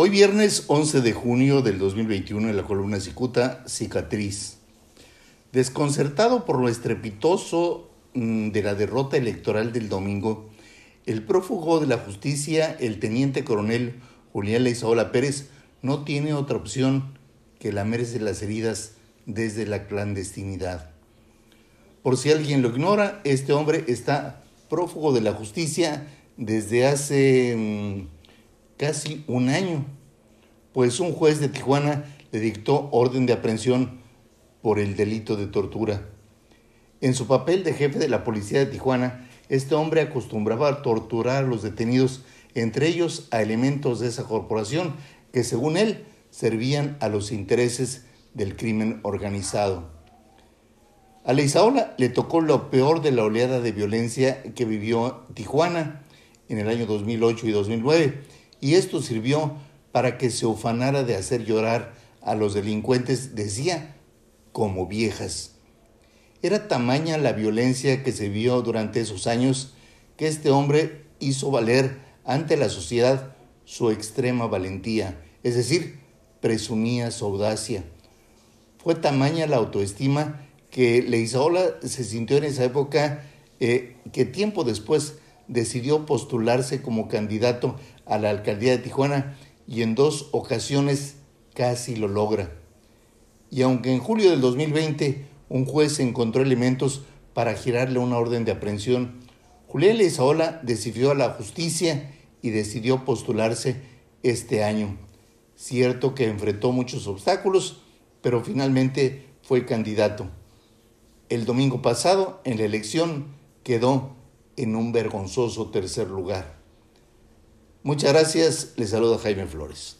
Hoy viernes 11 de junio del 2021 en la columna Cicuta, Cicatriz. Desconcertado por lo estrepitoso mm, de la derrota electoral del domingo, el prófugo de la justicia, el teniente coronel Julián Leizaola Pérez, no tiene otra opción que lamerse las heridas desde la clandestinidad. Por si alguien lo ignora, este hombre está prófugo de la justicia desde hace mm, casi un año, pues un juez de Tijuana le dictó orden de aprehensión por el delito de tortura. En su papel de jefe de la policía de Tijuana, este hombre acostumbraba a torturar a los detenidos, entre ellos a elementos de esa corporación que según él servían a los intereses del crimen organizado. A Leizaola le tocó lo peor de la oleada de violencia que vivió Tijuana en el año 2008 y 2009 y esto sirvió para que se ufanara de hacer llorar a los delincuentes, decía, como viejas. Era tamaña la violencia que se vio durante esos años que este hombre hizo valer ante la sociedad su extrema valentía, es decir, presumía su audacia. Fue tamaña la autoestima que Leizaola se sintió en esa época eh, que tiempo después decidió postularse como candidato a la alcaldía de Tijuana y en dos ocasiones casi lo logra. Y aunque en julio del 2020 un juez encontró elementos para girarle una orden de aprehensión, Julián Leizaola decidió a la justicia y decidió postularse este año. Cierto que enfrentó muchos obstáculos, pero finalmente fue candidato. El domingo pasado, en la elección, quedó en un vergonzoso tercer lugar. Muchas gracias, les saluda Jaime Flores.